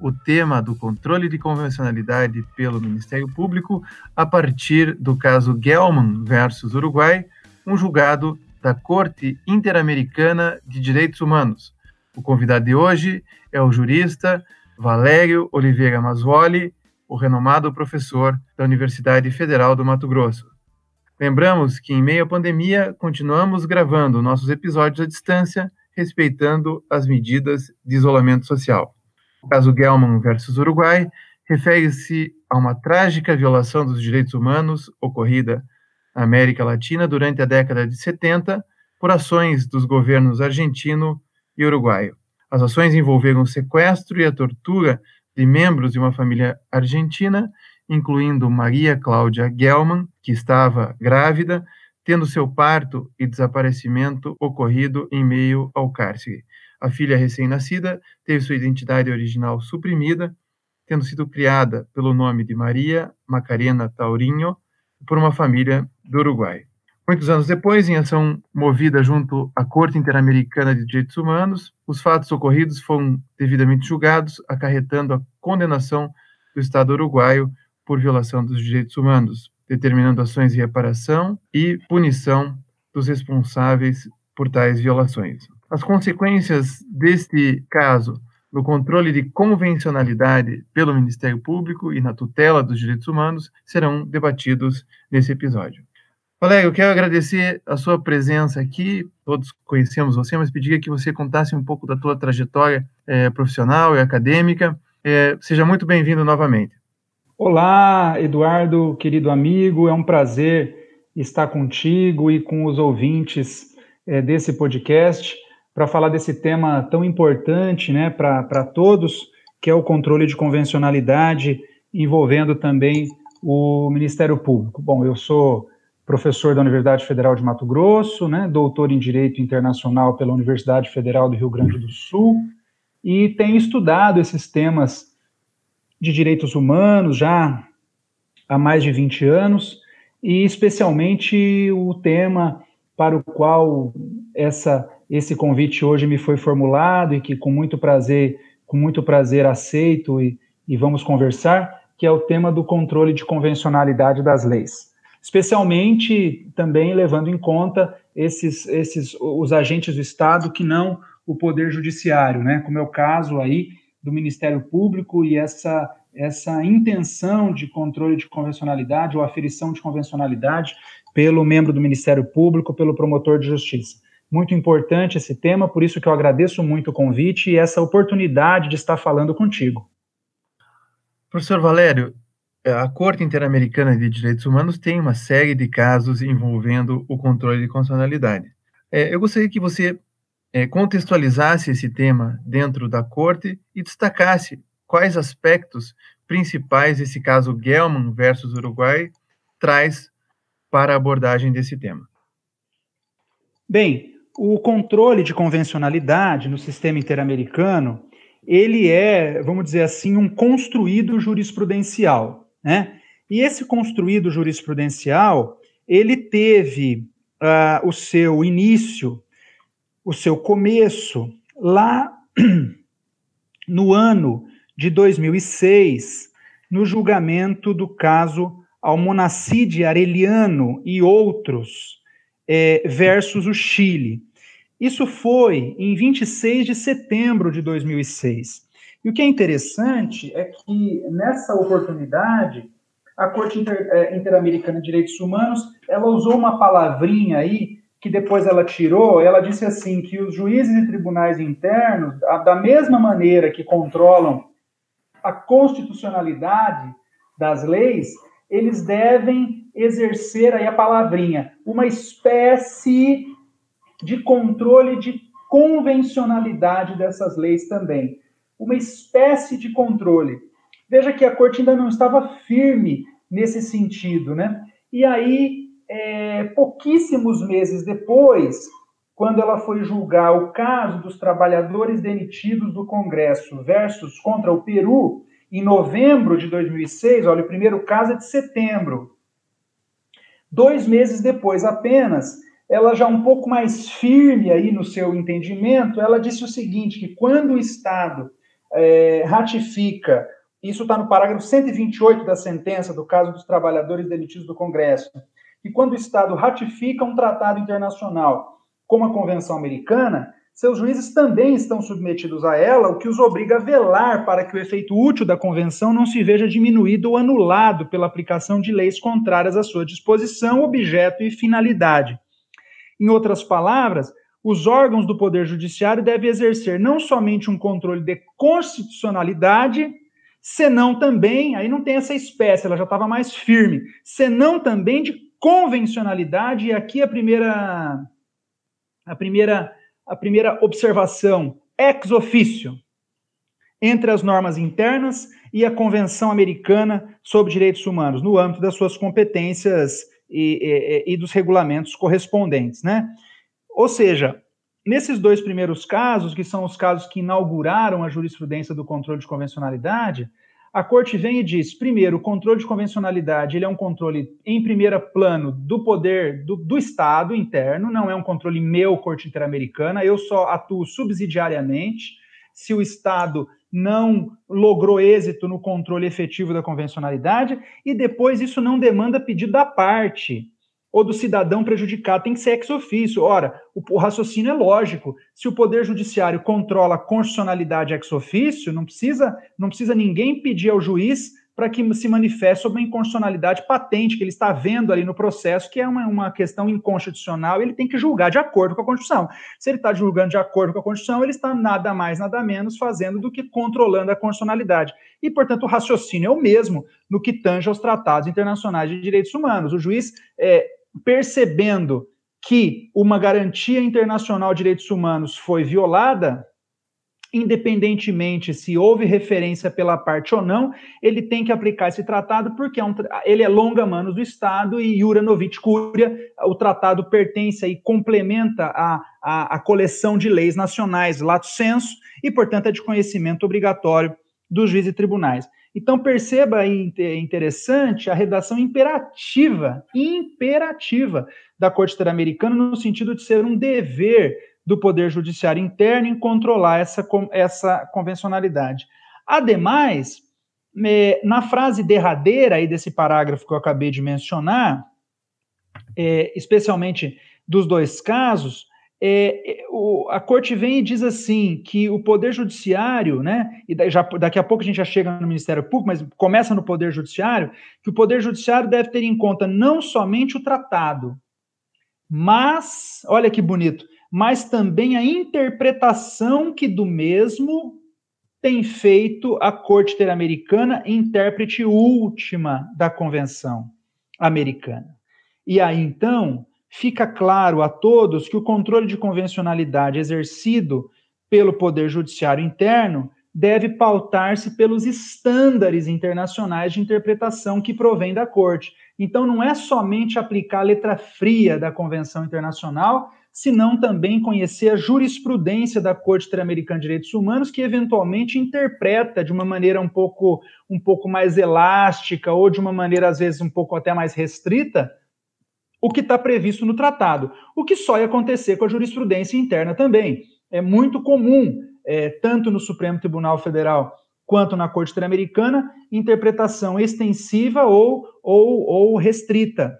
o tema do controle de convencionalidade pelo Ministério Público a partir do caso Gelman versus Uruguai, um julgado da Corte Interamericana de Direitos Humanos. O convidado de hoje é o jurista Valério Oliveira Masvoli, o renomado professor da Universidade Federal do Mato Grosso. Lembramos que, em meio à pandemia, continuamos gravando nossos episódios à distância, respeitando as medidas de isolamento social. O caso Gelman versus Uruguai refere-se a uma trágica violação dos direitos humanos ocorrida na América Latina durante a década de 70 por ações dos governos argentino e uruguaio. As ações envolveram o sequestro e a tortura de membros de uma família argentina, incluindo Maria Cláudia Gelman, que estava grávida, tendo seu parto e desaparecimento ocorrido em meio ao cárcere. A filha recém-nascida teve sua identidade original suprimida, tendo sido criada pelo nome de Maria Macarena Taurinho por uma família do Uruguai. Muitos anos depois, em ação movida junto à Corte Interamericana de Direitos Humanos, os fatos ocorridos foram devidamente julgados, acarretando a condenação do Estado uruguaio por violação dos direitos humanos, determinando ações de reparação e punição dos responsáveis por tais violações. As consequências deste caso no controle de convencionalidade pelo Ministério Público e na tutela dos direitos humanos serão debatidos nesse episódio. Valério, eu quero agradecer a sua presença aqui. Todos conhecemos você, mas pediria que você contasse um pouco da tua trajetória é, profissional e acadêmica. É, seja muito bem-vindo novamente. Olá, Eduardo, querido amigo. É um prazer estar contigo e com os ouvintes é, desse podcast para falar desse tema tão importante né, para todos, que é o controle de convencionalidade, envolvendo também o Ministério Público. Bom, eu sou professor da Universidade Federal de Mato Grosso, né, doutor em Direito Internacional pela Universidade Federal do Rio Grande do Sul, e tenho estudado esses temas de direitos humanos já há mais de 20 anos, e especialmente o tema para o qual essa esse convite hoje me foi formulado e que com muito prazer, com muito prazer aceito e, e vamos conversar, que é o tema do controle de convencionalidade das leis. Especialmente também levando em conta esses, esses os agentes do Estado que não o poder judiciário, né? Como é o caso aí do Ministério Público e essa essa intenção de controle de convencionalidade ou aferição de convencionalidade pelo membro do Ministério Público, pelo promotor de justiça. Muito importante esse tema, por isso que eu agradeço muito o convite e essa oportunidade de estar falando contigo. Professor Valério, a Corte Interamericana de Direitos Humanos tem uma série de casos envolvendo o controle de constitucionalidade. É, eu gostaria que você é, contextualizasse esse tema dentro da Corte e destacasse quais aspectos principais esse caso Gelman versus Uruguai traz para a abordagem desse tema. Bem, o controle de convencionalidade no sistema interamericano, ele é, vamos dizer assim, um construído jurisprudencial, né? E esse construído jurisprudencial, ele teve uh, o seu início, o seu começo lá no ano de 2006, no julgamento do caso Almonacide Areliano e outros é, versus o Chile. Isso foi em 26 de setembro de 2006. E o que é interessante é que nessa oportunidade a Corte Inter, é, Interamericana de Direitos Humanos ela usou uma palavrinha aí que depois ela tirou. Ela disse assim que os juízes e tribunais internos, da mesma maneira que controlam a constitucionalidade das leis, eles devem exercer aí a palavrinha uma espécie de controle de convencionalidade dessas leis também. Uma espécie de controle. Veja que a corte ainda não estava firme nesse sentido, né? E aí, é, pouquíssimos meses depois, quando ela foi julgar o caso dos trabalhadores demitidos do Congresso versus contra o Peru, em novembro de 2006, olha, o primeiro caso é de setembro. Dois meses depois apenas, ela já um pouco mais firme aí no seu entendimento, ela disse o seguinte, que quando o Estado é, ratifica, isso está no parágrafo 128 da sentença do caso dos trabalhadores demitidos do Congresso, que quando o Estado ratifica um tratado internacional como a Convenção Americana, seus juízes também estão submetidos a ela, o que os obriga a velar para que o efeito útil da convenção não se veja diminuído ou anulado pela aplicação de leis contrárias à sua disposição, objeto e finalidade. Em outras palavras, os órgãos do Poder Judiciário devem exercer não somente um controle de constitucionalidade, senão também, aí não tem essa espécie, ela já estava mais firme, senão também de convencionalidade, e aqui a primeira a primeira a primeira observação ex officio entre as normas internas e a Convenção Americana sobre Direitos Humanos, no âmbito das suas competências e, e, e dos regulamentos correspondentes, né? Ou seja, nesses dois primeiros casos, que são os casos que inauguraram a jurisprudência do controle de convencionalidade, a corte vem e diz: primeiro, o controle de convencionalidade ele é um controle em primeiro plano do poder do, do Estado interno, não é um controle meu, corte interamericana, eu só atuo subsidiariamente. Se o Estado não logrou êxito no controle efetivo da convencionalidade, e depois isso não demanda pedido da parte ou do cidadão prejudicado, tem que ser ex ofício. Ora, o, o, raciocínio é lógico. Se o Poder Judiciário controla a constitucionalidade ex ofício, não precisa, não precisa ninguém pedir ao juiz para que se manifeste sobre uma inconstitucionalidade patente que ele está vendo ali no processo, que é uma, uma questão inconstitucional, ele tem que julgar de acordo com a Constituição. Se ele está julgando de acordo com a Constituição, ele está nada mais, nada menos fazendo do que controlando a constitucionalidade. E, portanto, o raciocínio é o mesmo no que tange aos tratados internacionais de direitos humanos. O juiz, é, percebendo que uma garantia internacional de direitos humanos foi violada, independentemente se houve referência pela parte ou não, ele tem que aplicar esse tratado porque é um, ele é longa manos do Estado e Iura Novit Curia, o tratado pertence e complementa a, a, a, coleção de leis nacionais lato senso e, portanto, é de conhecimento obrigatório dos juízes e tribunais. Então perceba aí interessante a redação imperativa, imperativa da Corte Interamericana no sentido de ser um dever do Poder Judiciário interno em controlar essa, essa convencionalidade. Ademais, na frase derradeira aí desse parágrafo que eu acabei de mencionar, é, especialmente dos dois casos, é, o, a corte vem e diz assim que o poder judiciário, né, e já, daqui a pouco a gente já chega no Ministério Público, mas começa no poder judiciário, que o poder judiciário deve ter em conta não somente o tratado, mas, olha que bonito, mas também a interpretação que do mesmo tem feito a Corte Interamericana, intérprete última da Convenção Americana. E aí, então, fica claro a todos que o controle de convencionalidade exercido pelo Poder Judiciário interno deve pautar-se pelos estándares internacionais de interpretação que provém da Corte. Então, não é somente aplicar a letra fria da Convenção Internacional, senão também conhecer a jurisprudência da Corte Interamericana de Direitos Humanos, que eventualmente interpreta de uma maneira um pouco, um pouco mais elástica ou de uma maneira, às vezes, um pouco até mais restrita, o que está previsto no tratado. O que só ia acontecer com a jurisprudência interna também. É muito comum, é, tanto no Supremo Tribunal Federal quanto na Corte Interamericana, interpretação extensiva ou, ou, ou restrita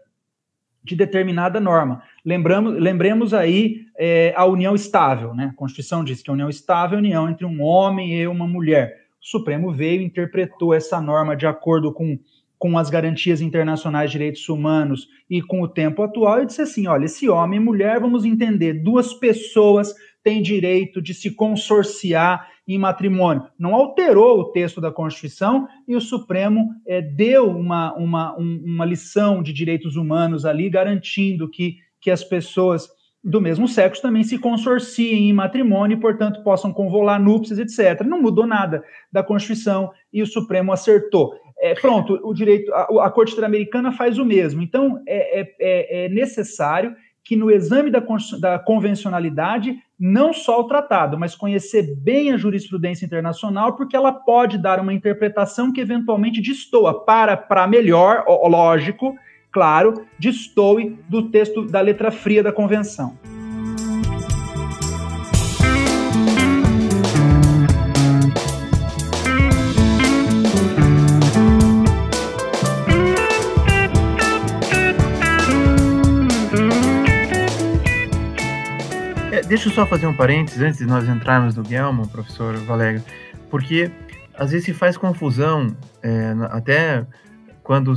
de determinada norma. Lembramos, lembremos aí é, a união estável, né? A Constituição diz que a união estável é a união entre um homem e uma mulher. O Supremo veio interpretou essa norma de acordo com, com as garantias internacionais de direitos humanos e com o tempo atual e disse assim: olha, esse homem e mulher, vamos entender, duas pessoas têm direito de se consorciar em matrimônio. Não alterou o texto da Constituição e o Supremo é, deu uma, uma, um, uma lição de direitos humanos ali, garantindo que, que as pessoas do mesmo sexo também se consorciem em matrimônio e, portanto, possam convolar núpcias, etc. Não mudou nada da Constituição e o Supremo acertou. É, pronto, o direito, a, a Corte Interamericana faz o mesmo. Então, é, é, é, é necessário que no exame da, da convencionalidade, não só o tratado, mas conhecer bem a jurisprudência internacional, porque ela pode dar uma interpretação que eventualmente destoa para, para melhor, lógico, claro, destoe do texto da letra fria da convenção. Deixa eu só fazer um parênteses antes de nós entrarmos no Guilherme, professor Valério, porque às vezes se faz confusão, é, até quando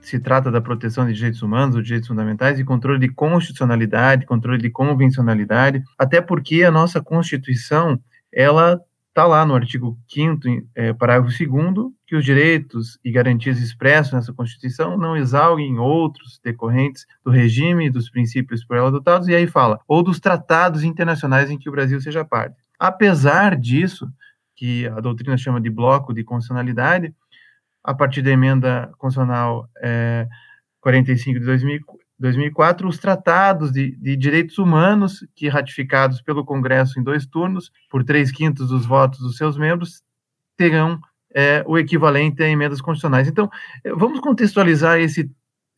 se trata da proteção de direitos humanos, ou direitos fundamentais, e controle de constitucionalidade, controle de convencionalidade, até porque a nossa Constituição, ela está lá no artigo 5 é, parágrafo 2 que os direitos e garantias expressos nessa Constituição não exalguem outros decorrentes do regime e dos princípios por ela adotados, e aí fala, ou dos tratados internacionais em que o Brasil seja parte. Apesar disso, que a doutrina chama de bloco de constitucionalidade, a partir da emenda constitucional é, 45 de 2000, 2004, os tratados de, de, direitos humanos, que ratificados pelo Congresso em dois turnos, por três quintos dos votos dos seus membros, terão é, o equivalente a emendas constitucionais. Então, é, vamos contextualizar esse,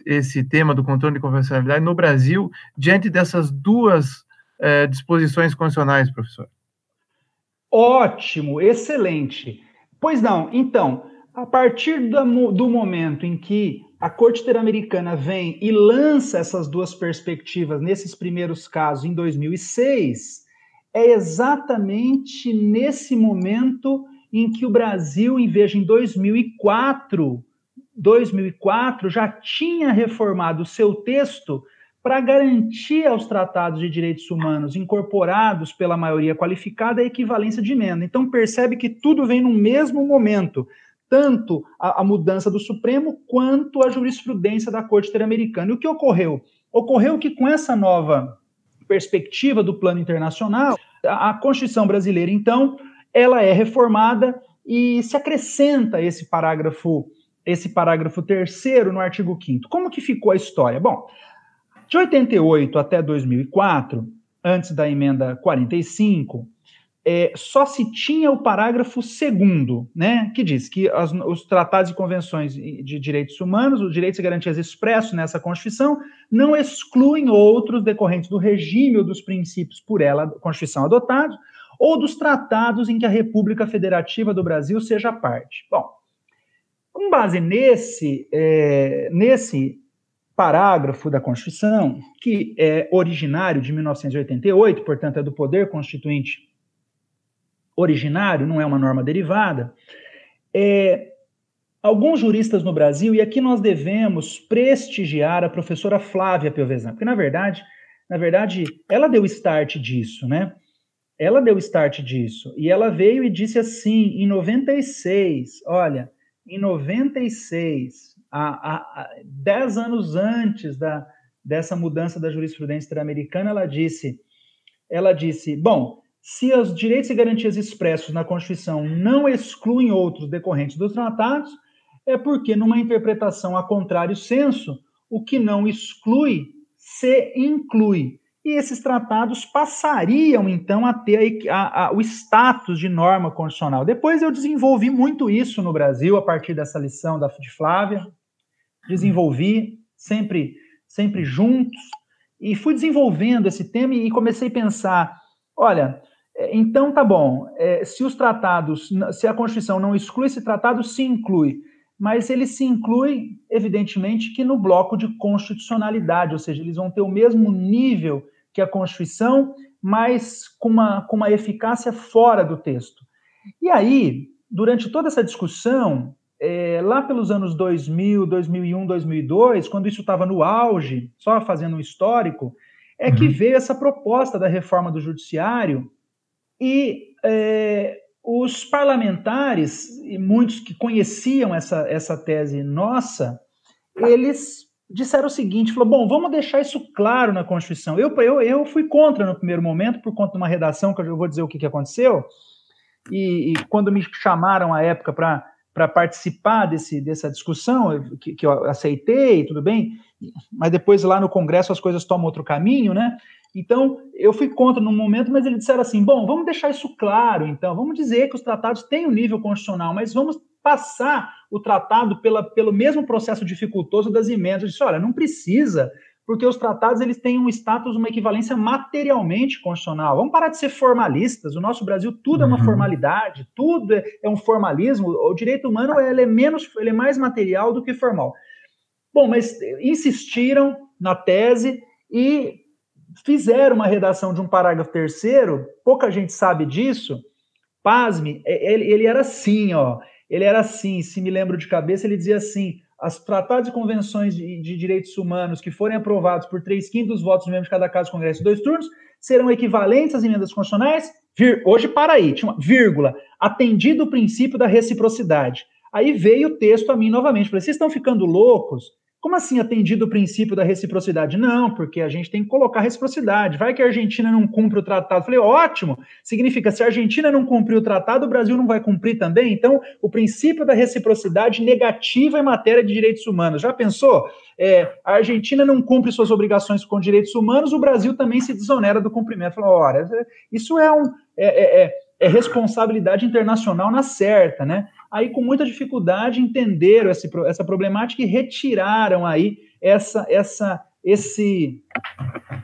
esse tema do controle de convencionalidade no Brasil diante dessas duas é, disposições constitucionais, professor. Ótimo, excelente. Pois não, então, a partir do, do momento em que a Corte Interamericana vem e lança essas duas perspectivas nesses primeiros casos em 2006, é exatamente nesse momento em que o Brasil, em vez de em 2004, 2004 já tinha reformado o seu texto para garantir aos tratados de direitos humanos incorporados pela maioria qualificada a equivalência de emenda. Então percebe que tudo vem no mesmo momento tanto a, a, mudança do Supremo quanto a jurisprudência da Corte Interamericana. E o que ocorreu? Ocorreu que com essa nova perspectiva do plano internacional, a, a Constituição brasileira, então, ela é reformada e se acrescenta esse parágrafo, esse parágrafo terceiro no artigo 5 Como que ficou a história? Bom, de 88 até 2004, antes da emenda 45, é, só se tinha o parágrafo segundo, né, que diz que as, os tratados e convenções de direitos humanos, os direitos e garantias expressos nessa Constituição, não excluem outros decorrentes do regime ou dos princípios por ela, Constituição, adotados, ou dos tratados em que a República Federativa do Brasil seja parte. Bom, com base nesse, é, nesse parágrafo da Constituição, que é originário de 1988, portanto é do Poder Constituinte originário, não é uma norma derivada, é, alguns juristas no Brasil, e aqui nós devemos prestigiar a professora Flávia Piovesan, porque na verdade, na verdade, ela deu start disso, né? Ela deu start disso. E ela veio e disse assim, em 96, olha, em 96, há, há, há dez anos antes da, dessa mudança da jurisprudência interamericana, ela disse, ela disse, bom, se os direitos e garantias expressos na Constituição não excluem outros decorrentes dos tratados, é porque, numa interpretação a contrário senso, o que não exclui se inclui. E esses tratados passariam, então, a ter a, a, o status de norma constitucional. Depois eu desenvolvi muito isso no Brasil, a partir dessa lição da, de Flávia. Desenvolvi, sempre, sempre juntos, e fui desenvolvendo esse tema e comecei a pensar: olha, é, então, tá bom. É, se os tratados, se a Constituição não exclui esse tratado, se inclui. Mas ele se inclui, evidentemente, que no bloco de constitucionalidade, ou seja, eles vão ter o mesmo nível que a Constituição, mas com uma, com uma eficácia fora do texto. E aí, durante toda essa discussão, é, lá pelos anos 2000, 2001, 2002, quando isso estava no auge, só fazendo um histórico, é que uhum. veio essa proposta da reforma do judiciário e é, os parlamentares, e muitos que conheciam essa, essa tese nossa, eles disseram o seguinte: falou, bom, vamos deixar isso claro na Constituição. Eu, eu, eu fui contra no primeiro momento, por conta de uma redação, que eu vou dizer o que, que aconteceu. E, e quando me chamaram à época para participar desse, dessa discussão, que, que eu aceitei, tudo bem, mas depois lá no Congresso as coisas tomam outro caminho, né? Então, eu fui contra no momento, mas eles disseram assim: bom, vamos deixar isso claro, então, vamos dizer que os tratados têm um nível constitucional, mas vamos passar o tratado pela, pelo mesmo processo dificultoso das emendas. Eu disse: olha, não precisa, porque os tratados eles têm um status, uma equivalência materialmente constitucional. Vamos parar de ser formalistas. O nosso Brasil tudo é uma uhum. formalidade, tudo é, é, um formalismo. O direito humano ele é menos, ele é mais material do que formal. Bom, mas insistiram na tese e fizeram uma redação de um parágrafo terceiro, pouca gente sabe disso. Pasme, é, ele, ele era assim, ó. Ele era assim, se me lembro de cabeça, ele dizia assim: as tratados e convenções de, de, direitos humanos que forem aprovados por três quintos dos votos membros de cada casa do Congresso dois turnos serão equivalentes às emendas constitucionais. Vir, hoje, para aí, uma vírgula, atendido o princípio da reciprocidade. Aí veio o texto a mim novamente. Falei, vocês estão ficando loucos? Como assim atendido o princípio da reciprocidade? Não, porque a gente tem que colocar reciprocidade. Vai que a Argentina não cumpre o tratado. Falei, ótimo. Significa, se a Argentina não cumprir o tratado, o Brasil não vai cumprir também? Então, o princípio da reciprocidade negativa em matéria de direitos humanos. Já pensou? É, a Argentina não cumpre suas obrigações com direitos humanos, o Brasil também se desonera do cumprimento. Falei, olha, isso é um. É, é, é, é responsabilidade internacional na certa, né? Aí com muita dificuldade entenderam esse, essa problemática e retiraram aí essa, essa, esse,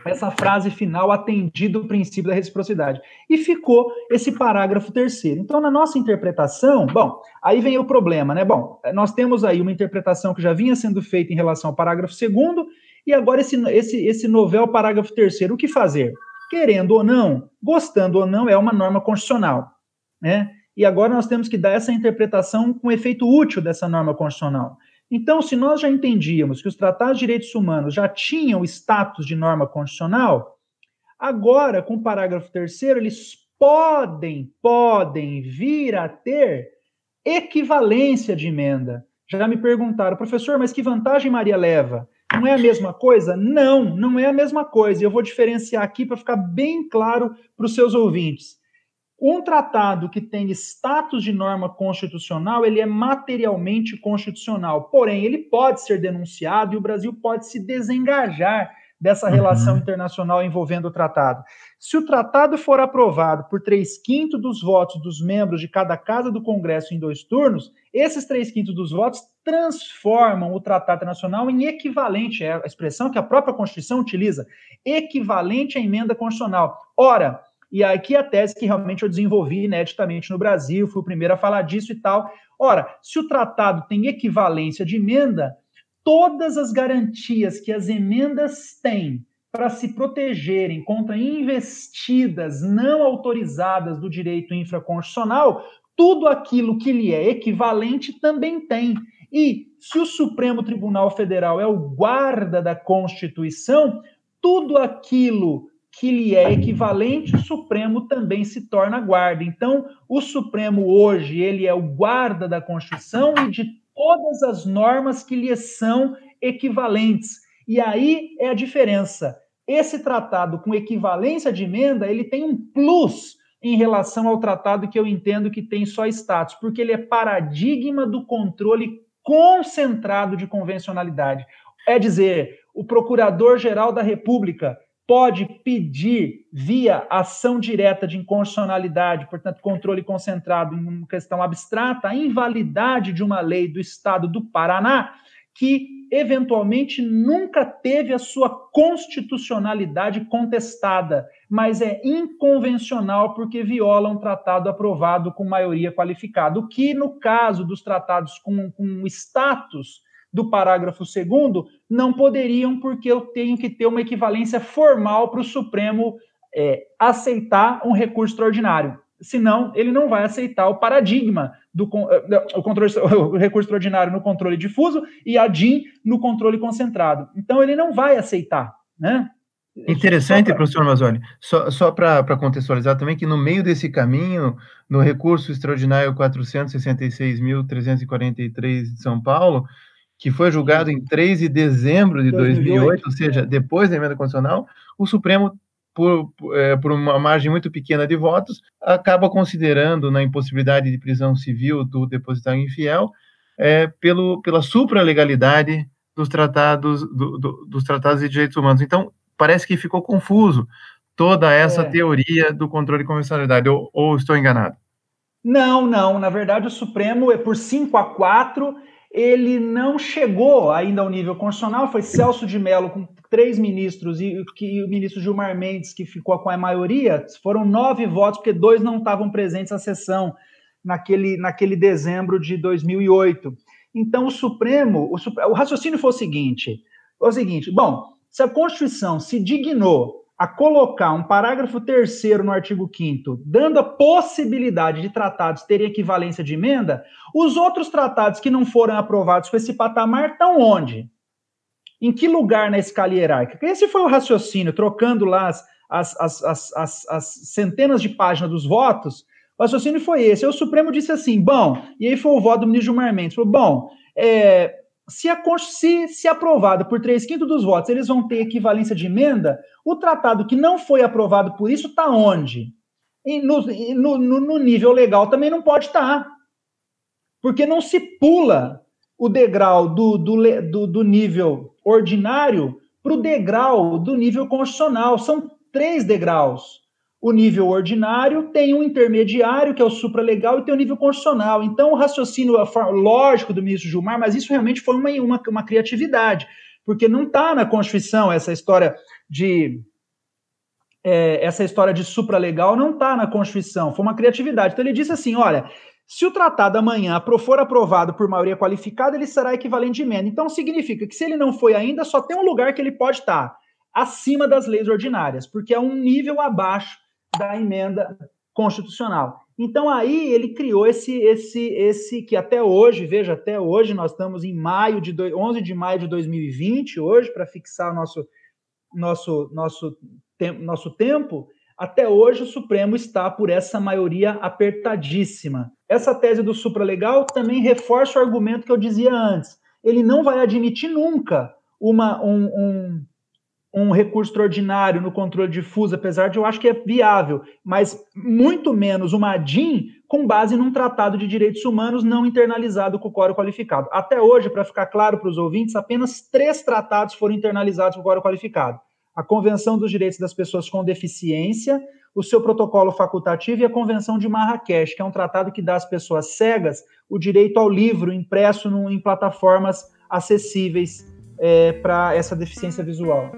essa frase final atendido o princípio da reciprocidade. E ficou esse parágrafo terceiro. Então, na nossa interpretação, bom, aí vem o problema, né? Bom, nós temos aí uma interpretação que já vinha sendo feita em relação ao parágrafo segundo, e agora esse, esse, esse novel parágrafo terceiro. O que fazer? Querendo ou não, gostando ou não, é uma norma constitucional, né? E agora nós temos que dar essa interpretação com efeito útil dessa norma constitucional. Então, se nós já entendíamos que os tratados de direitos humanos já tinham status de norma constitucional, agora, com o parágrafo terceiro, eles podem, podem vir a ter equivalência de emenda. Já me perguntaram, professor, mas que vantagem Maria leva? Não é a mesma coisa? Não, não é a mesma coisa. Eu vou diferenciar aqui para ficar bem claro para os seus ouvintes. Um tratado que tem status de norma constitucional, ele é materialmente constitucional, porém ele pode ser denunciado e o Brasil pode se desengajar dessa relação uhum. internacional envolvendo o tratado. Se o tratado for aprovado por três quintos dos votos dos membros de cada casa do Congresso em dois turnos, esses três quintos dos votos transformam o tratado internacional em equivalente, é a expressão que a própria Constituição utiliza, equivalente à emenda constitucional. Ora, e aqui a tese que realmente eu desenvolvi ineditamente no Brasil, fui o primeiro a falar disso e tal. Ora, se o tratado tem equivalência de emenda, todas as garantias que as emendas têm para se protegerem contra investidas não autorizadas do direito infraconstitucional, tudo aquilo que lhe é equivalente também tem. E se o Supremo Tribunal Federal é o guarda da Constituição, tudo aquilo que lhe é equivalente, o Supremo também se torna guarda. Então, o Supremo hoje, ele é o guarda da Constituição e de todas as normas que lhe são equivalentes. E aí é a diferença. Esse tratado com equivalência de emenda, ele tem um plus em relação ao tratado que eu entendo que tem só status, porque ele é paradigma do controle concentrado de convencionalidade. É dizer, o Procurador-Geral da República pode pedir via ação direta de inconstitucionalidade, portanto, controle concentrado em uma questão abstrata, a invalidade de uma lei do Estado do Paraná que eventualmente nunca teve a sua constitucionalidade contestada, mas é inconvencional porque viola um tratado aprovado com maioria qualificada, o que no caso dos tratados com, com status do parágrafo 2 não poderiam, porque eu tenho que ter uma equivalência formal para o Supremo é, aceitar um recurso extraordinário. Senão, ele não vai aceitar o paradigma do é, o, controle, o recurso extraordinário no controle difuso e a DIN no controle concentrado. Então, ele não vai aceitar, né? Interessante, pra... professor Mazzoni, só, só para contextualizar também, que no meio desse caminho, no recurso extraordinário 466.343 de São Paulo, que foi julgado em 3 de dezembro de 2008, 2008 ou seja, depois da emenda constitucional, o Supremo por, é, por uma margem muito pequena de votos, acaba considerando na impossibilidade de prisão civil do depositário infiel é, pelo, pela supralegalidade dos tratados, do, do, dos tratados de direitos humanos. Então, parece que ficou confuso toda essa é. teoria do controle de convencionalidade, ou, ou estou enganado? Não, não. Na verdade, o Supremo é por 5 a 4 ele não chegou ainda ao nível constitucional, foi Celso de Mello com três ministros e, que, o ministro Gilmar Mendes, que ficou com a maioria, foram nove votos, porque dois não estavam presentes à sessão naquele, naquele dezembro de 2008. Então, o Supremo, o, o raciocínio foi o seguinte, foi o seguinte, bom, se a Constituição se dignou a colocar um parágrafo terceiro no artigo 5 dando a possibilidade de tratados terem equivalência de emenda, os outros tratados que não foram aprovados com esse patamar estão onde? Em que lugar na escala hierárquica? Esse foi o raciocínio, trocando lá as, as, as, as, as centenas de páginas dos votos, o raciocínio foi esse. Aí o Supremo disse assim, bom, e aí foi o voto do ministro Gilmar Mendes, falou, bom, é, se, a, se, se aprovado por três quintos dos votos, eles vão ter equivalência de emenda, o tratado que não foi aprovado por isso está onde? No, no, no, nível legal também não pode estar. Tá. Porque não se pula o degrau do, do, do, do nível ordinário para o degrau do nível constitucional. São três degraus. O nível ordinário tem um intermediário, que é o supralegal, e tem o nível constitucional. Então, o raciocínio lógico do ministro Gilmar, mas isso realmente foi uma, uma, uma criatividade, porque não está na Constituição essa história de. É, essa história de supralegal não está na Constituição, foi uma criatividade. Então, ele disse assim: olha, se o tratado amanhã for aprovado por maioria qualificada, ele será equivalente de emenda. Então, significa que se ele não foi ainda, só tem um lugar que ele pode estar acima das leis ordinárias, porque é um nível abaixo da emenda constitucional. Então aí ele criou esse esse esse que até hoje, veja, até hoje nós estamos em maio de do, 11 de maio de 2020 hoje para fixar nosso nosso nosso tempo, nosso tempo, até hoje o Supremo está por essa maioria apertadíssima. Essa tese do supralegal também reforça o argumento que eu dizia antes. Ele não vai admitir nunca uma um, um um recurso extraordinário no controle difuso, apesar de eu acho que é viável, mas muito menos uma ADIM com base num tratado de direitos humanos não internalizado com o quórum qualificado. Até hoje, para ficar claro para os ouvintes, apenas três tratados foram internalizados com o quórum qualificado. A Convenção dos Direitos das Pessoas com Deficiência, o seu protocolo facultativo e a Convenção de Marrakech, que é um tratado que dá às pessoas cegas o direito ao livro impresso em plataformas acessíveis é, para essa deficiência visual.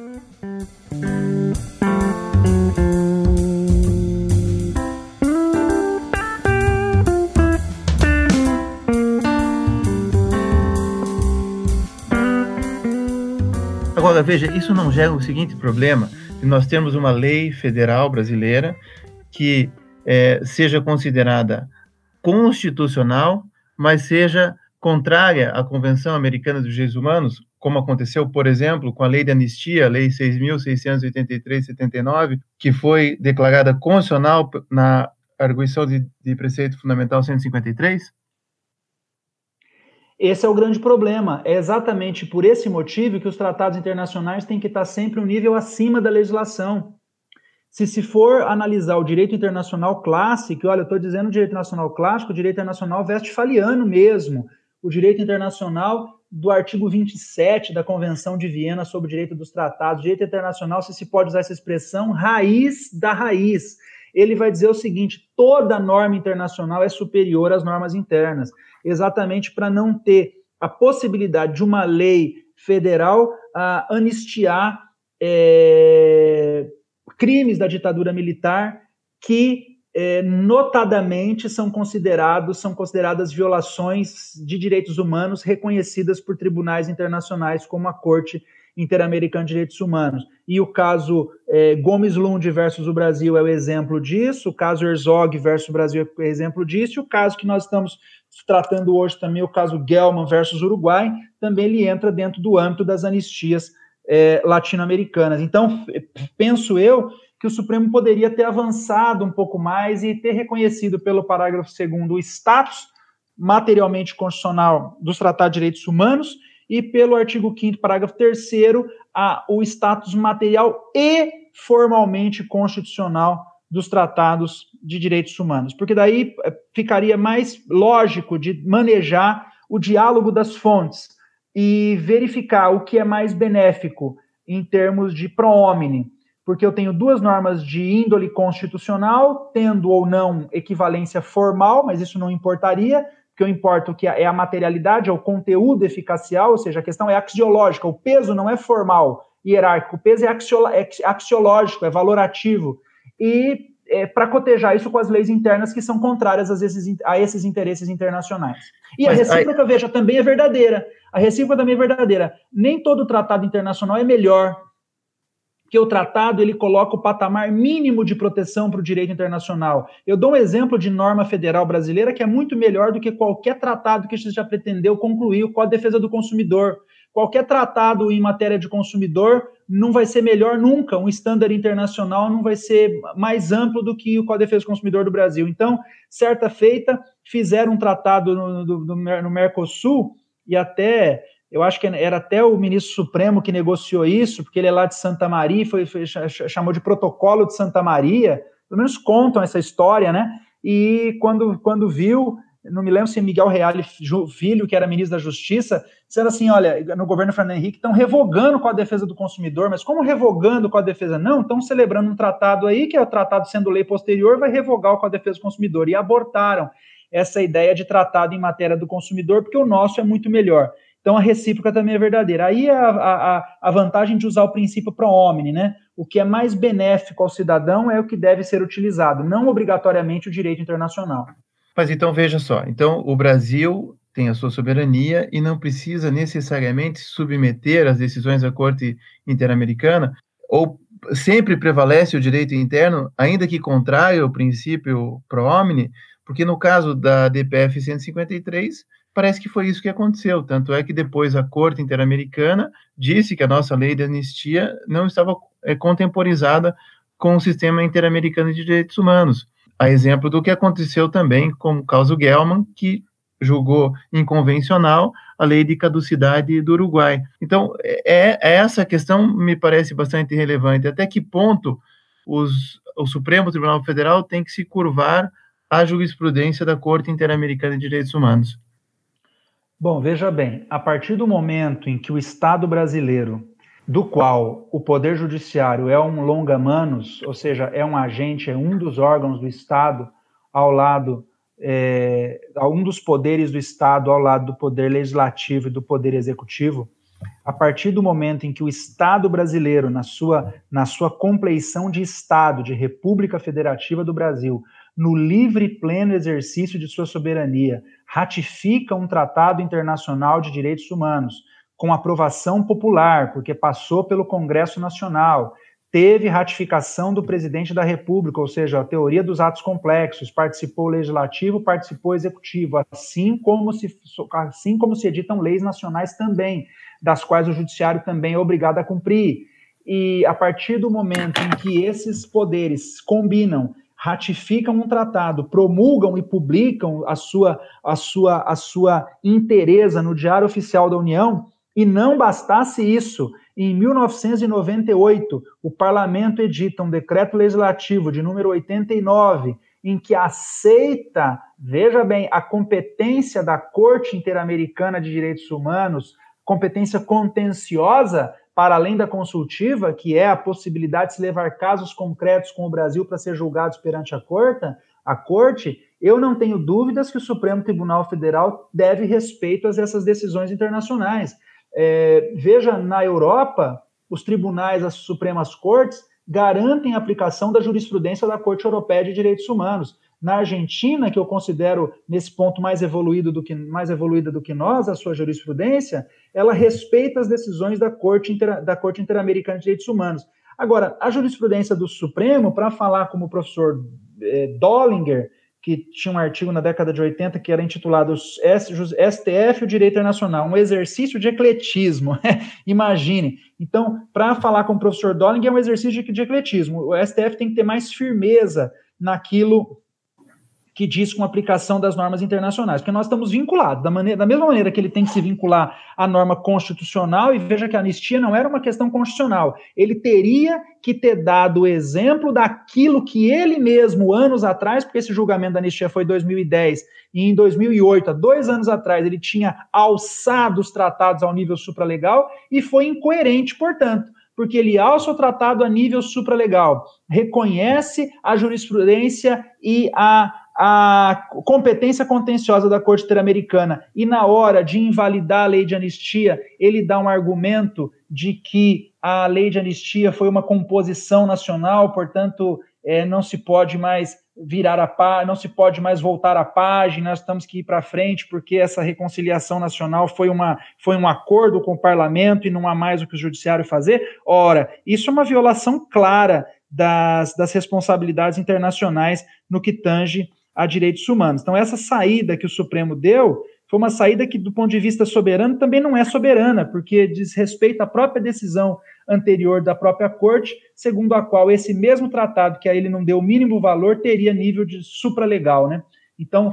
Agora, veja, isso não gera o seguinte problema: nós temos uma lei federal brasileira que é, seja considerada constitucional, mas seja contrária à Convenção Americana dos Direitos Humanos, como aconteceu, por exemplo, com a Lei de Anistia, Lei 6.683-79, que foi declarada constitucional na arguição de, de preceito fundamental 153? Esse é o grande problema. É exatamente por esse motivo que os tratados internacionais têm que estar sempre um nível acima da legislação. Se se for analisar o direito internacional clássico, olha, eu estou dizendo direito internacional clássico, direito internacional westphaliano mesmo, o direito internacional do artigo 27 da Convenção de Viena sobre o Direito dos Tratados, direito internacional, se se pode usar essa expressão, raiz da raiz. Ele vai dizer o seguinte: toda norma internacional é superior às normas internas, exatamente para não ter a possibilidade de uma lei federal uh, anistiar é, crimes da ditadura militar que é, notadamente são considerados são consideradas violações de direitos humanos reconhecidas por tribunais internacionais como a Corte Interamericana de Direitos Humanos. E o caso é, Gomes Lund versus o Brasil é o exemplo disso, o caso Herzog versus o Brasil é o exemplo disso, e o caso que nós estamos tratando hoje também, o caso Gelman versus Uruguai, também ele entra dentro do âmbito das anistias é, latino-americanas. Então, penso eu que o Supremo poderia ter avançado um pouco mais e ter reconhecido pelo parágrafo 2 o status materialmente constitucional dos Tratados de Direitos Humanos e pelo artigo 5 parágrafo 3 o status material e formalmente constitucional dos tratados de direitos humanos, porque daí eh, ficaria mais lógico de manejar o diálogo das fontes e verificar o que é mais benéfico em termos de pro homine, porque eu tenho duas normas de índole constitucional, tendo ou não equivalência formal, mas isso não importaria, porque eu importo que é a materialidade, é o conteúdo eficacial, ou seja, a questão é axiológica, o peso não é formal, hierárquico, o peso é, é axiológico, é valorativo. E é, para cotejar isso com as leis internas que são contrárias a esses, a esses interesses internacionais. E Mas, a recíproca, aí... veja, também é verdadeira. A recíproca também é verdadeira. Nem todo tratado internacional é melhor, que o tratado ele coloca o patamar mínimo de proteção para o direito internacional. Eu dou um exemplo de norma federal brasileira que é muito melhor do que qualquer tratado que você já pretendeu concluir, o Código de Defesa do Consumidor. Qualquer tratado em matéria de consumidor não vai ser melhor nunca, um estándar internacional não vai ser mais amplo do que o Código de Defesa do Consumidor do Brasil. Então, certa feita, fizeram um tratado no, no, no Mercosul e até eu acho que era até o ministro Supremo que negociou isso, porque ele é lá de Santa Maria, foi, foi, chamou de protocolo de Santa Maria, pelo menos contam essa história, né? E quando, quando viu, não me lembro se Miguel Reale Filho, que era ministro da Justiça, disseram assim: olha, no governo Fernando Henrique estão revogando com a defesa do consumidor, mas como revogando com a defesa? Não, estão celebrando um tratado aí, que é o tratado sendo lei posterior, vai revogar com a defesa do consumidor. E abortaram essa ideia de tratado em matéria do consumidor, porque o nosso é muito melhor. Então a recíproca também é verdadeira. Aí a, a, a vantagem de usar o princípio pro homine, né? O que é mais benéfico ao cidadão é o que deve ser utilizado, não obrigatoriamente o direito internacional. Mas então veja só, então o Brasil tem a sua soberania e não precisa necessariamente submeter as decisões da Corte Interamericana ou sempre prevalece o direito interno, ainda que contrário ao princípio pro homine, porque no caso da DPF 153 parece que foi isso que aconteceu. Tanto é que depois a Corte Interamericana disse que a nossa lei de anistia não estava é, contemporizada com o sistema interamericano de direitos humanos. A exemplo do que aconteceu também com o caso Gelman, que julgou inconvencional a lei de caducidade do Uruguai. Então, é, é essa questão me parece bastante relevante. Até que ponto os, o Supremo Tribunal Federal tem que se curvar à jurisprudência da Corte Interamericana de Direitos Humanos? Bom, veja bem, a partir do momento em que o Estado brasileiro, do qual o Poder Judiciário é um longa-manos, ou seja, é um agente, é um dos órgãos do Estado ao lado, é, um dos poderes do Estado ao lado do Poder Legislativo e do Poder Executivo, a partir do momento em que o Estado brasileiro, na sua, na sua compleição de Estado, de República Federativa do Brasil, no livre e pleno exercício de sua soberania, ratifica um tratado internacional de direitos humanos com aprovação popular, porque passou pelo Congresso Nacional, teve ratificação do presidente da República, ou seja, a teoria dos atos complexos, participou o legislativo, participou o executivo, assim como se assim como se editam leis nacionais também, das quais o judiciário também é obrigado a cumprir. E a partir do momento em que esses poderes combinam ratificam um tratado, promulgam e publicam a sua, a sua, a sua interesa no Diário Oficial da União, e não bastasse isso, em 1998, o parlamento edita um decreto legislativo de número 89, em que aceita, veja bem, a competência da Corte Interamericana de Direitos Humanos, competência contenciosa, para além da consultiva, que é a possibilidade de se levar casos concretos com o Brasil para ser julgados perante a corte, a corte, eu não tenho dúvidas que o Supremo Tribunal Federal deve respeito a essas decisões internacionais. É, veja, na Europa, os tribunais, as Supremas Cortes, garantem a aplicação da jurisprudência da Corte Europeia de Direitos Humanos. Na Argentina, que eu considero nesse ponto mais evoluído do que mais evoluída do que nós, a sua jurisprudência, ela respeita as decisões da Corte, Inter, da Corte Interamericana de Direitos Humanos. Agora, a jurisprudência do Supremo, para falar como o professor eh, Dollinger, que tinha um artigo na década de 80 que era intitulado STF o Direito Internacional, um exercício de ecletismo. Imagine. Então, para falar com o professor Dollinger, é um exercício de ecletismo. O STF tem que ter mais firmeza naquilo que diz com aplicação das normas internacionais, porque nós estamos vinculados, da, maneira, da mesma maneira que ele tem que se vincular à norma constitucional, e veja que a anistia não era uma questão constitucional, ele teria que ter dado o exemplo daquilo que ele mesmo, anos atrás, porque esse julgamento da anistia foi em 2010, e em 2008, há dois anos atrás, ele tinha alçado os tratados ao nível supralegal e foi incoerente, portanto porque ele alça o tratado a nível supralegal, reconhece a jurisprudência e a, a competência contenciosa da Corte Interamericana, e na hora de invalidar a lei de anistia, ele dá um argumento de que a lei de anistia foi uma composição nacional, portanto, é, não se pode mais virar a página, não se pode mais voltar a página, nós temos que ir para frente, porque essa reconciliação nacional foi, uma, foi um acordo com o parlamento e não há mais o que o judiciário fazer. Ora, isso é uma violação clara das, das responsabilidades internacionais no que tange a direitos humanos. Então, essa saída que o Supremo deu foi uma saída que, do ponto de vista soberano, também não é soberana, porque diz respeito à própria decisão anterior da própria corte, segundo a qual esse mesmo tratado que a ele não deu o mínimo valor teria nível de supralegal, né? Então,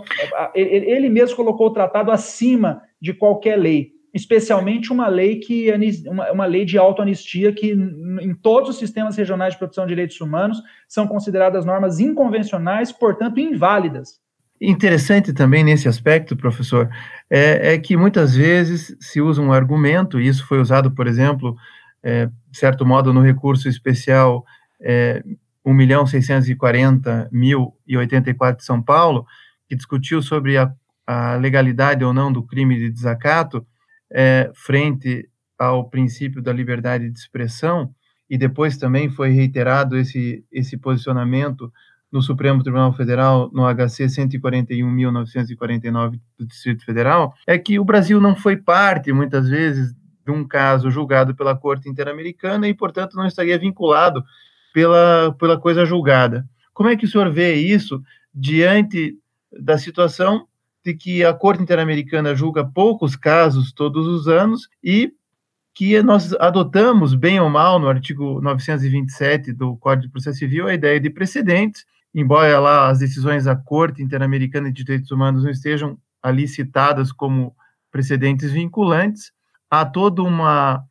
ele mesmo colocou o tratado acima de qualquer lei, especialmente uma lei que uma, lei de autoanistia que em todos os sistemas regionais de proteção de direitos humanos são consideradas normas inconvencionais, portanto inválidas. Interessante também nesse aspecto, professor, é, é, que muitas vezes se usa um argumento, e isso foi usado, por exemplo, é, de certo modo, no recurso especial é, 1.640.084 de São Paulo, que discutiu sobre a, a, legalidade ou não do crime de desacato é, frente ao princípio da liberdade de expressão, e depois também foi reiterado esse, esse posicionamento no Supremo Tribunal Federal, no HC 141.949 do Distrito Federal, é que o Brasil não foi parte, muitas vezes, de um caso julgado pela Corte Interamericana e, portanto, não estaria vinculado pela, pela coisa julgada. Como é que o senhor vê isso diante da situação de que a Corte Interamericana julga poucos casos todos os anos e que nós adotamos, bem ou mal, no artigo 927 do Código de Processo Civil, a ideia de precedentes embora lá as decisões da Corte Interamericana de Direitos Humanos não estejam ali citadas como precedentes vinculantes, há toda uma,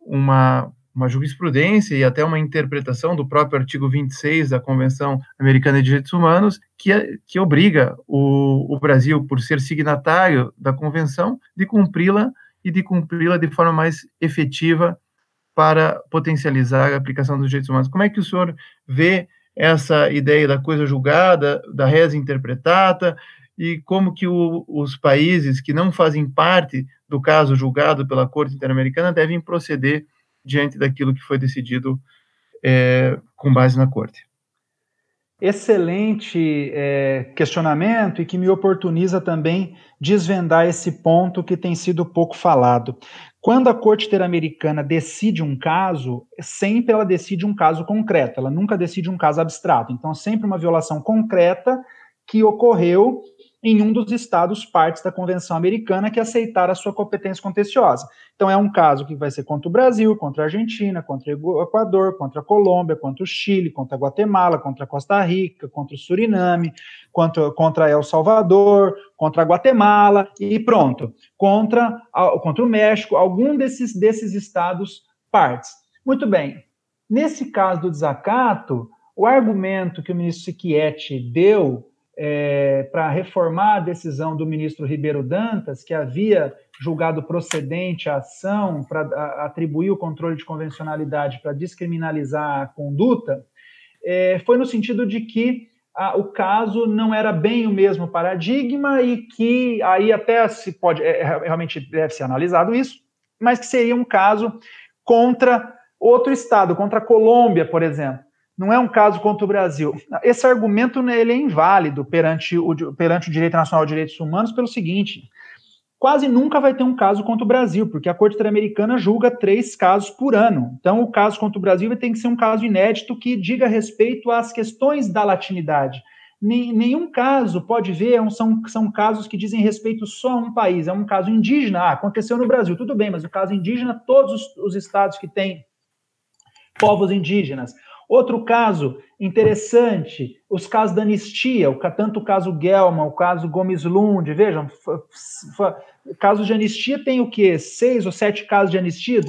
uma, uma jurisprudência e até uma interpretação do próprio artigo 26 da Convenção Americana de Direitos Humanos que, que obriga o, o Brasil, por ser signatário da Convenção, de cumpri-la e de cumpri-la de forma mais efetiva para potencializar a aplicação dos direitos humanos. Como é que o senhor vê essa ideia da coisa julgada, da reza interpretada, e como que o, os países que não fazem parte do caso julgado pela Corte Interamericana devem proceder diante daquilo que foi decidido é, com base na Corte. Excelente é, questionamento e que me oportuniza também desvendar esse ponto que tem sido pouco falado. Quando a Corte Interamericana decide um caso, sempre ela decide um caso concreto, ela nunca decide um caso abstrato. Então, sempre uma violação concreta que ocorreu em um dos estados partes da Convenção Americana que aceitaram a sua competência contenciosa. Então, é um caso que vai ser contra o Brasil, contra a Argentina, contra o Equador, contra a Colômbia, contra o Chile, contra a Guatemala, contra a Costa Rica, contra o Suriname, contra, contra El Salvador, contra a Guatemala e pronto, contra, contra o México, algum desses, desses estados partes. Muito bem. Nesse caso do desacato, o argumento que o ministro Siquietti deu é, para reformar a decisão do ministro Ribeiro Dantas, que havia julgado procedente a ação para atribuir o controle de convencionalidade para descriminalizar a conduta, é, foi no sentido de que a, o caso não era bem o mesmo paradigma e que aí até se pode, é, é realmente deve ser analisado isso, mas que seria um caso contra outro estado, contra a Colômbia, por exemplo não é um caso contra o Brasil. Esse argumento né, ele é inválido perante o, perante o direito nacional de direitos humanos pelo seguinte: quase nunca vai ter um caso contra o Brasil, porque a Corte Interamericana julga três casos por ano. Então, o caso contra o Brasil ter que ser um caso inédito que diga respeito às questões da latinidade. Nenhum caso pode ver, é são, são casos que dizem respeito só a um país, é um caso indígena. Ah, aconteceu no Brasil, tudo bem, mas o caso indígena, todos os, os estados que têm povos indígenas Outro caso interessante, os casos da anistia, tanto o caso Gelman, o caso Gomes Lund, vejam, casos de anistia tem o quê? Seis ou sete casos de anistia?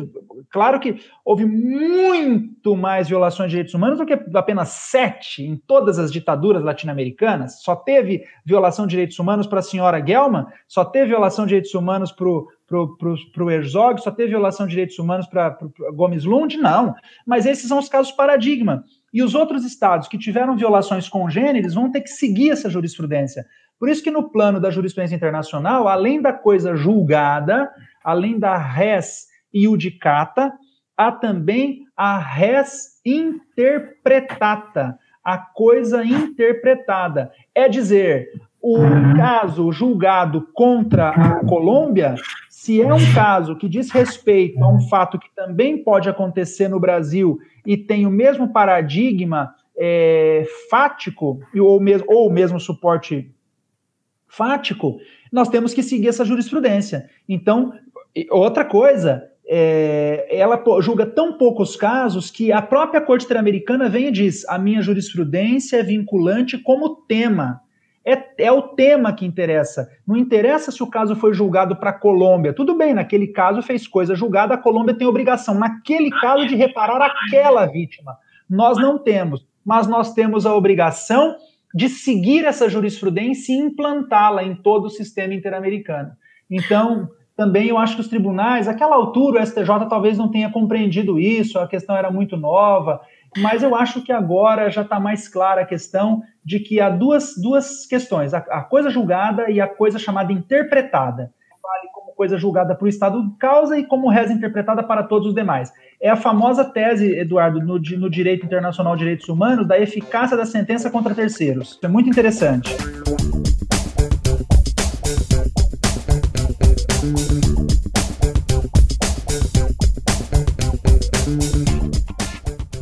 Claro que houve muito mais violações de direitos humanos do que apenas sete em todas as ditaduras latino-americanas. Só teve violação de direitos humanos para a senhora Gelman, só teve violação de direitos humanos para o Herzog, só teve violação de direitos humanos para Gomes Lund? Não. Mas esses são os casos paradigma. E os outros estados que tiveram violações congêneres vão ter que seguir essa jurisprudência. Por isso que no plano da jurisprudência internacional, além da coisa julgada, além da res iudicata, há também a res interpretata, a coisa interpretada. É dizer, o caso julgado contra a Colômbia, se é um caso que diz respeito a um fato que também pode acontecer no Brasil e tem o mesmo paradigma é, fático, ou mesmo, ou mesmo suporte fático, nós temos que seguir essa jurisprudência. Então, outra coisa, é, ela julga tão poucos casos que a própria Corte Interamericana vem e diz: a minha jurisprudência é vinculante como tema. É, é o tema que interessa. Não interessa se o caso foi julgado para a Colômbia. Tudo bem, naquele caso fez coisa julgada, a Colômbia tem obrigação, naquele caso, de reparar aquela vítima. Nós não temos, mas nós temos a obrigação de seguir essa jurisprudência e implantá-la em todo o sistema interamericano. Então, também eu acho que os tribunais, àquela altura, o STJ talvez não tenha compreendido isso, a questão era muito nova, mas eu acho que agora já está mais clara a questão de que há duas, duas questões: a, a coisa julgada e a coisa chamada interpretada. Coisa julgada o Estado de causa e como reza interpretada para todos os demais. É a famosa tese, Eduardo, no, no direito internacional de direitos humanos, da eficácia da sentença contra terceiros. Isso é muito interessante.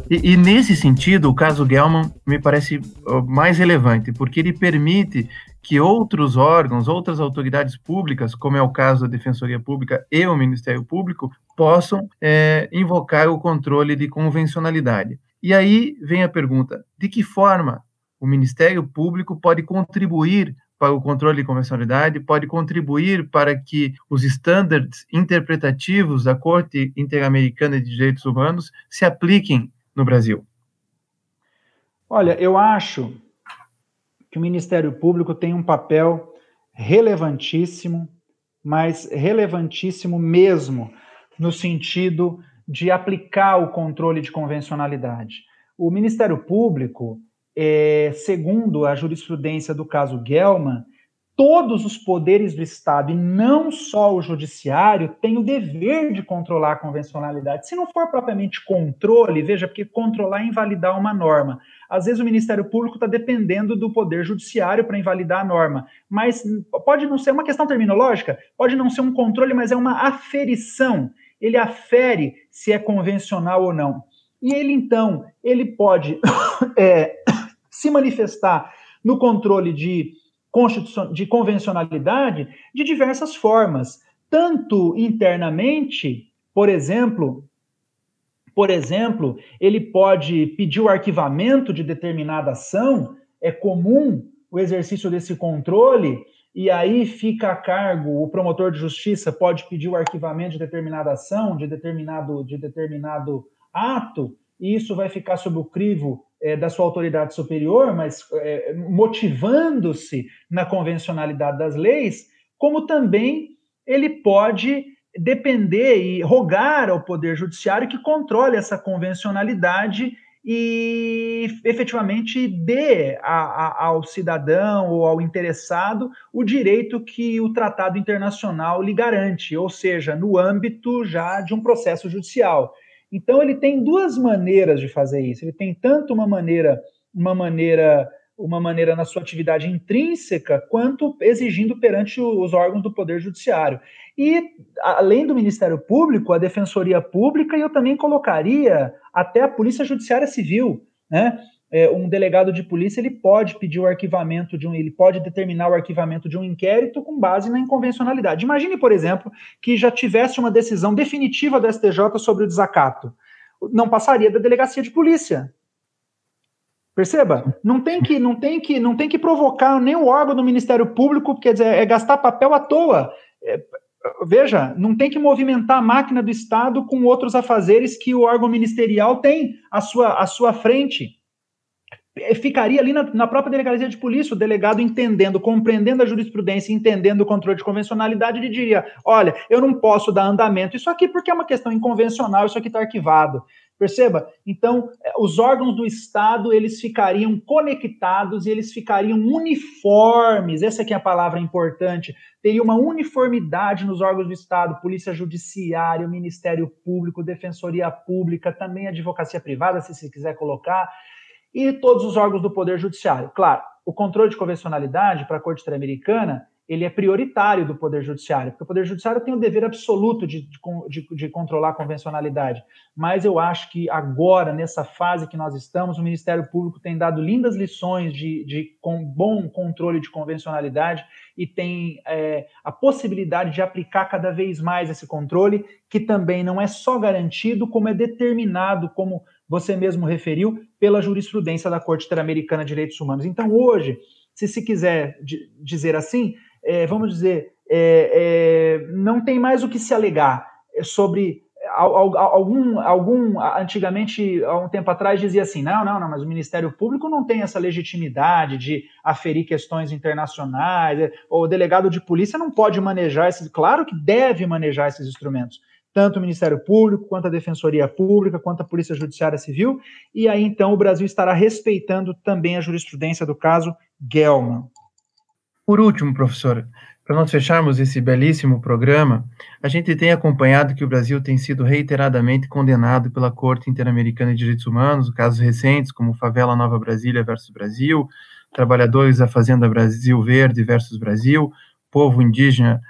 E, e, nesse sentido, o caso Gelman me parece mais relevante, porque ele permite que outros órgãos, outras autoridades públicas, como é o caso da Defensoria Pública e o Ministério Público, possam é, invocar o controle de convencionalidade. E aí vem a pergunta: de que forma o Ministério Público pode contribuir para o controle de convencionalidade, pode contribuir para que os estándares interpretativos da Corte Interamericana de Direitos Humanos se apliquem no Brasil? Olha, eu acho que o Ministério Público tem um papel relevantíssimo, mas relevantíssimo mesmo, no sentido de aplicar o controle de convencionalidade. O Ministério Público, é, segundo a jurisprudência do caso Gelman, todos os poderes do Estado, e não só o judiciário, têm o dever de controlar a convencionalidade. Se não for propriamente controle, veja, porque controlar é invalidar uma norma. Às vezes o Ministério Público está dependendo do Poder Judiciário para invalidar a norma. Mas pode não ser uma questão terminológica, pode não ser um controle, mas é uma aferição. Ele afere se é convencional ou não. E ele, então, ele pode é, se manifestar no controle de de convencionalidade de diversas formas, tanto internamente, por exemplo, por exemplo, ele pode pedir o arquivamento de determinada ação, é comum o exercício desse controle, e aí fica a cargo, o promotor de justiça pode pedir o arquivamento de determinada ação, de determinado, de determinado ato, e isso vai ficar sob o crivo é, da sua autoridade superior, mas é, motivando-se na convencionalidade das leis, como também ele pode depender e rogar ao Poder Judiciário que controle essa convencionalidade e efetivamente dê a, a, ao cidadão ou ao interessado o direito que o tratado internacional lhe garante, ou seja, no âmbito já de um processo judicial. Então ele tem duas maneiras de fazer isso. Ele tem tanto uma maneira, uma maneira, uma maneira na sua atividade intrínseca, quanto exigindo perante os órgãos do Poder Judiciário. E além do Ministério Público, a Defensoria Pública, e eu também colocaria até a Polícia Judiciária Civil, né? é, um delegado de polícia ele pode pedir o arquivamento de um, ele pode determinar o arquivamento de um inquérito com base na inconvencionalidade. Imagine, por exemplo, que já tivesse uma decisão definitiva do STJ sobre o desacato. Não passaria da delegacia de polícia. Perceba, não tem que, não tem que, não tem que provocar nem o órgão do Ministério Público, quer dizer, é gastar papel à toa. É, veja, não tem que movimentar a máquina do Estado com outros afazeres que o órgão ministerial tem à sua, à sua frente. É, ficaria ali na, na, própria delegacia de polícia, o delegado entendendo, compreendendo a jurisprudência, entendendo o controle de convencionalidade, ele diria: olha, eu não posso dar andamento isso aqui porque é uma questão inconvencional, isso aqui está arquivado. Perceba? Então, é, os órgãos do Estado, eles ficariam conectados e eles ficariam uniformes, essa aqui é a palavra importante, teria uma uniformidade nos órgãos do Estado, Polícia Judiciária, Ministério Público, Defensoria Pública, também Advocacia Privada, se você quiser colocar, e todos os órgãos do Poder Judiciário. Claro, o controle de convencionalidade para a Corte Interamericana ele é prioritário do Poder Judiciário, porque o Poder Judiciário tem o dever absoluto de, de, de, controlar a convencionalidade. Mas eu acho que agora, nessa fase que nós estamos, o Ministério Público tem dado lindas lições de, de com bom controle de convencionalidade e tem é, a possibilidade de aplicar cada vez mais esse controle, que também não é só garantido, como é determinado, como você mesmo referiu, pela jurisprudência da Corte Interamericana de Direitos Humanos. Então, hoje, se se quiser dizer assim, é, vamos dizer, é, é, não tem mais o que se alegar sobre algum, algum, antigamente, há um tempo atrás, dizia assim: não, não, não, mas o Ministério Público não tem essa legitimidade de aferir questões internacionais, ou o delegado de polícia não pode manejar esses. Claro que deve manejar esses instrumentos, tanto o Ministério Público, quanto a Defensoria Pública, quanto a Polícia Judiciária Civil, e aí então o Brasil estará respeitando também a jurisprudência do caso Gelman. Por último, professor, para nós fecharmos esse belíssimo programa, a gente tem acompanhado que o Brasil tem sido reiteradamente condenado pela Corte Interamericana de Direitos Humanos, casos recentes como Favela Nova Brasília versus Brasil, Trabalhadores da Fazenda Brasil Verde versus Brasil, Povo Indígena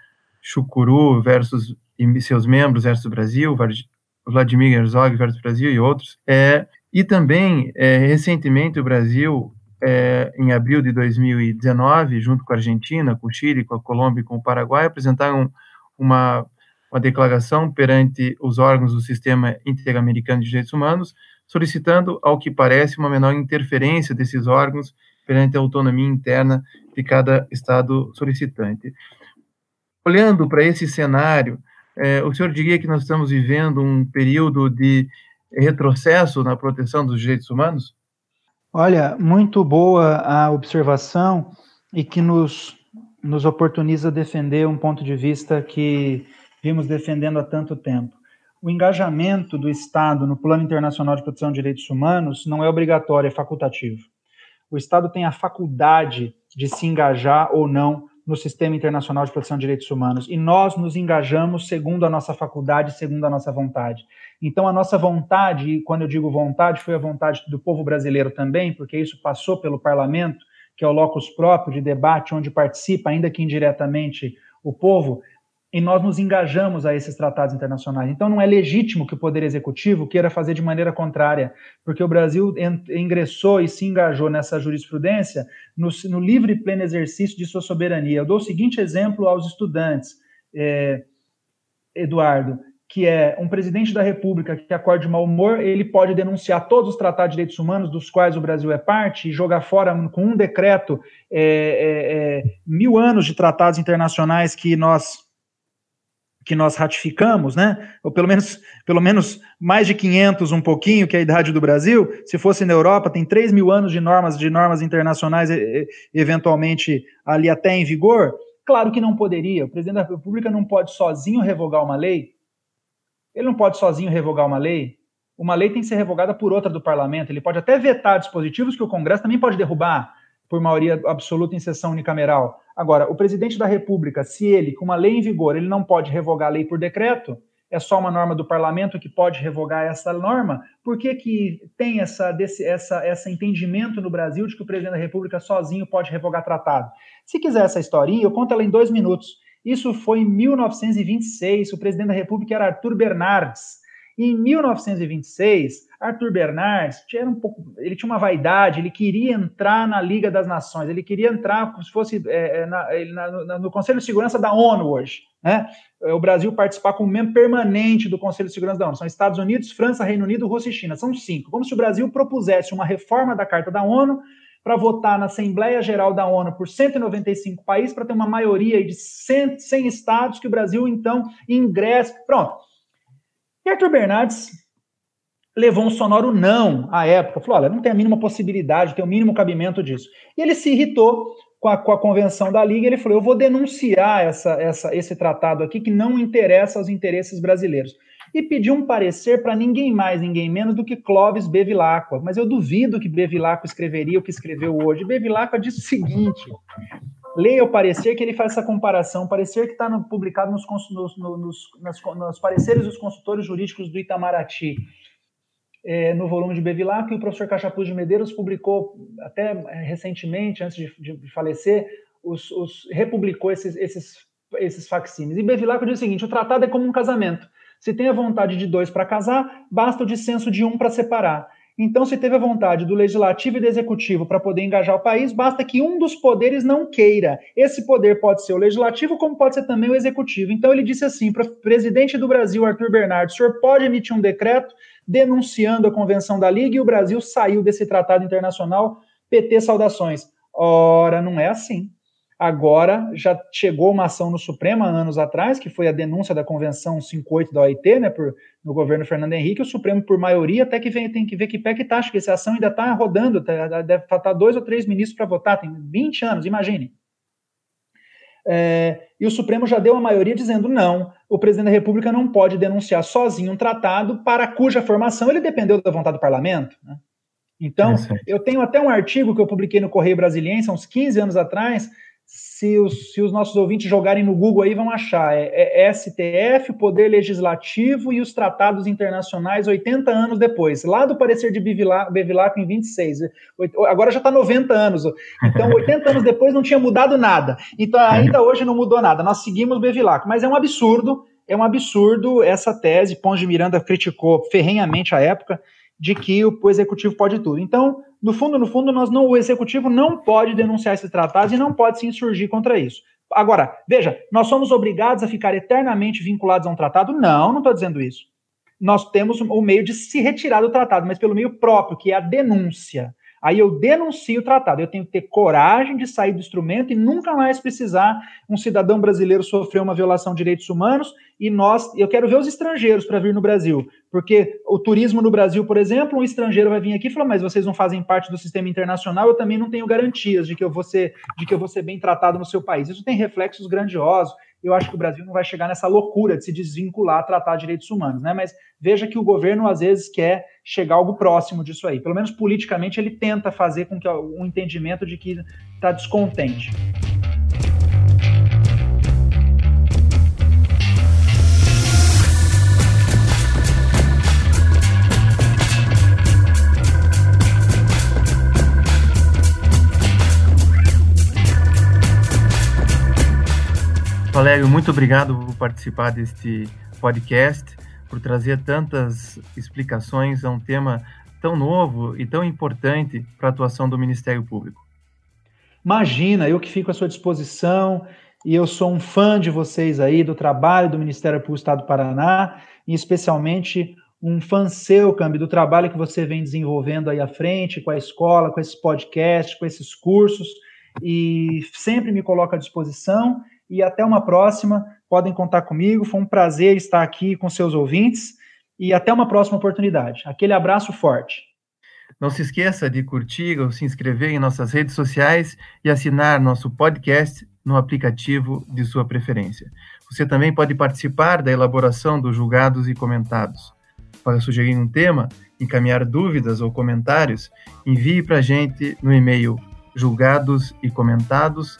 Chucuru versus e seus membros versus Brasil, Vladimir Herzog versus Brasil e outros. É, e também, é, recentemente, o Brasil é, em abril de 2019, junto com a Argentina, com o Chile, com a Colômbia e com o Paraguai, apresentaram uma, uma declaração perante os órgãos do Sistema Interamericano de Direitos Humanos, solicitando, ao que parece, uma menor interferência desses órgãos perante a autonomia interna de cada Estado solicitante. Olhando para esse cenário, é, o senhor diria que nós estamos vivendo um período de retrocesso na proteção dos direitos humanos? Olha, muito boa a observação e que nos, nos oportuniza defender um ponto de vista que vimos defendendo há tanto tempo. O engajamento do Estado no Plano Internacional de Proteção de Direitos Humanos não é obrigatório, é facultativo. O Estado tem a faculdade de se engajar ou não no Sistema Internacional de Proteção de Direitos Humanos. E nós nos engajamos segundo a nossa faculdade, segundo a nossa vontade. Então, a nossa vontade, e quando eu digo vontade, foi a vontade do povo brasileiro também, porque isso passou pelo parlamento, que é o locus próprio de debate, onde participa, ainda que indiretamente, o povo, e nós nos engajamos a esses tratados internacionais. Então, não é legítimo que o Poder Executivo queira fazer de maneira contrária, porque o Brasil ingressou e se engajou nessa jurisprudência no, no livre e pleno exercício de sua soberania. Eu dou o seguinte exemplo aos estudantes, é, Eduardo, que é um presidente da República que acorde mau humor, ele pode denunciar todos os tratados de direitos humanos dos quais o Brasil é parte e jogar fora com um decreto é, é mil anos de tratados internacionais que nós que nós ratificamos, né? Ou pelo menos, pelo menos mais de 500, um pouquinho, que é a idade do Brasil. Se fosse na Europa, tem 3 mil anos de normas, de normas internacionais, eventualmente ali até em vigor. Claro que não poderia. O presidente da República não pode sozinho revogar uma lei. Ele não pode sozinho revogar uma lei. Uma lei tem que ser revogada por outra do parlamento. Ele pode até vetar dispositivos que o Congresso também pode derrubar por maioria absoluta em sessão unicameral. Agora, o presidente da República, se ele, com uma lei em vigor, ele não pode revogar a lei por decreto, é só uma norma do parlamento que pode revogar essa norma, por que, que tem essa, desse, essa, essa entendimento no Brasil de que o presidente da República sozinho pode revogar tratado? Se quiser essa historinha, eu conto ela em dois minutos. Isso foi em 1926, o presidente da República era Arthur Bernardes. E em 1926, Arthur Bernardes tinha um pouco, ele tinha uma vaidade, ele queria entrar na Liga das Nações, ele queria entrar como se fosse é, é na, na, no Conselho de Segurança da ONU hoje, né? o Brasil participar como membro permanente do Conselho de Segurança da ONU. São Estados Unidos, França, Reino Unido, Rússia e China. São cinco. Como se o Brasil propusesse uma reforma da Carta da ONU para votar na Assembleia Geral da ONU por 195 países, para ter uma maioria de 100, 100 estados, que o Brasil, então, ingresse. Pronto. E Arthur Bernardes levou um sonoro não à época. Falou: olha, não tem a mínima possibilidade, tem o mínimo cabimento disso. E ele se irritou com a, com a convenção da Liga. Ele falou: eu vou denunciar essa, essa, esse tratado aqui que não interessa aos interesses brasileiros. E pediu um parecer para ninguém mais, ninguém menos do que Clóvis Bevilacqua. Mas eu duvido que Bevilacqua escreveria o que escreveu hoje. Bevilacqua disse o seguinte: leia o parecer que ele faz essa comparação, parecer que está publicado nos, nos, nos, nos, pareceres dos consultores jurídicos do Itamaraty é, no volume de Bevilacqua, e o professor Cachapuz de Medeiros publicou até é, recentemente, antes de, de falecer, os, os, republicou esses, esses, esses. E Bevilacqua diz o seguinte: o tratado é como um casamento. Se tem a vontade de dois para casar, basta o dissenso de um para separar. Então, se teve a vontade do legislativo e do executivo para poder engajar o país, basta que um dos poderes não queira. Esse poder pode ser o legislativo, como pode ser também o executivo. Então, ele disse assim para o presidente do Brasil, Arthur Bernardo: o senhor pode emitir um decreto denunciando a Convenção da Liga e o Brasil saiu desse tratado internacional. PT, saudações. Ora, não é assim. Agora já chegou uma ação no Supremo há anos atrás, que foi a denúncia da Convenção 58 da OIT, né, por, no governo Fernando Henrique, o Supremo, por maioria, até que vem, tem que ver que pé que tá, acho que essa ação ainda está rodando, tá, deve faltar dois ou três ministros para votar, tem 20 anos, imagine. É, e o Supremo já deu a maioria dizendo não, o presidente da República não pode denunciar sozinho um tratado para cuja formação ele dependeu da vontade do parlamento. Né? Então, eu tenho até um artigo que eu publiquei no Correio Brasiliense há uns 15 anos atrás, se os, se os nossos ouvintes jogarem no Google aí, vão achar. É, é STF, Poder Legislativo e os tratados internacionais 80 anos depois. Lá do parecer de Bevilacqua em 26. Agora já está 90 anos. Então, 80 anos depois não tinha mudado nada. Então, ainda hoje não mudou nada. Nós seguimos Bevilacqua. Mas é um absurdo, é um absurdo essa tese. Ponge Miranda criticou ferrenhamente a época de que o, o executivo pode tudo. Então, no fundo, no fundo, nós não, o executivo não pode denunciar esses tratados e não pode se insurgir contra isso. Agora, veja, nós somos obrigados a ficar eternamente vinculados a um tratado? Não, não estou dizendo isso. Nós temos o meio de se retirar do tratado, mas pelo meio próprio, que é a denúncia. Aí eu denuncio o tratado. Eu tenho que ter coragem de sair do instrumento e nunca mais precisar um cidadão brasileiro sofrer uma violação de direitos humanos. E nós, eu quero ver os estrangeiros para vir no Brasil, porque o turismo no Brasil, por exemplo, um estrangeiro vai vir aqui e falar: mas vocês não fazem parte do sistema internacional. Eu também não tenho garantias de que eu vou ser, de que eu vou ser bem tratado no seu país. Isso tem reflexos grandiosos eu acho que o Brasil não vai chegar nessa loucura de se desvincular a tratar direitos humanos, né? Mas veja que o governo às vezes quer chegar algo próximo disso aí. Pelo menos politicamente ele tenta fazer com que um entendimento de que está descontente. Valério, muito obrigado por participar deste podcast, por trazer tantas explicações a um tema tão novo e tão importante para a atuação do Ministério Público. Imagina, eu que fico à sua disposição e eu sou um fã de vocês aí, do trabalho do Ministério Público do Estado do Paraná, e especialmente um fã seu, Cambi, do trabalho que você vem desenvolvendo aí à frente, com a escola, com esses podcasts, com esses cursos, e sempre me coloco à disposição e até uma próxima. Podem contar comigo. Foi um prazer estar aqui com seus ouvintes e até uma próxima oportunidade. Aquele abraço forte. Não se esqueça de curtir ou se inscrever em nossas redes sociais e assinar nosso podcast no aplicativo de sua preferência. Você também pode participar da elaboração dos julgados e comentados. Para sugerir um tema, encaminhar dúvidas ou comentários, envie para a gente no e-mail julgados e comentados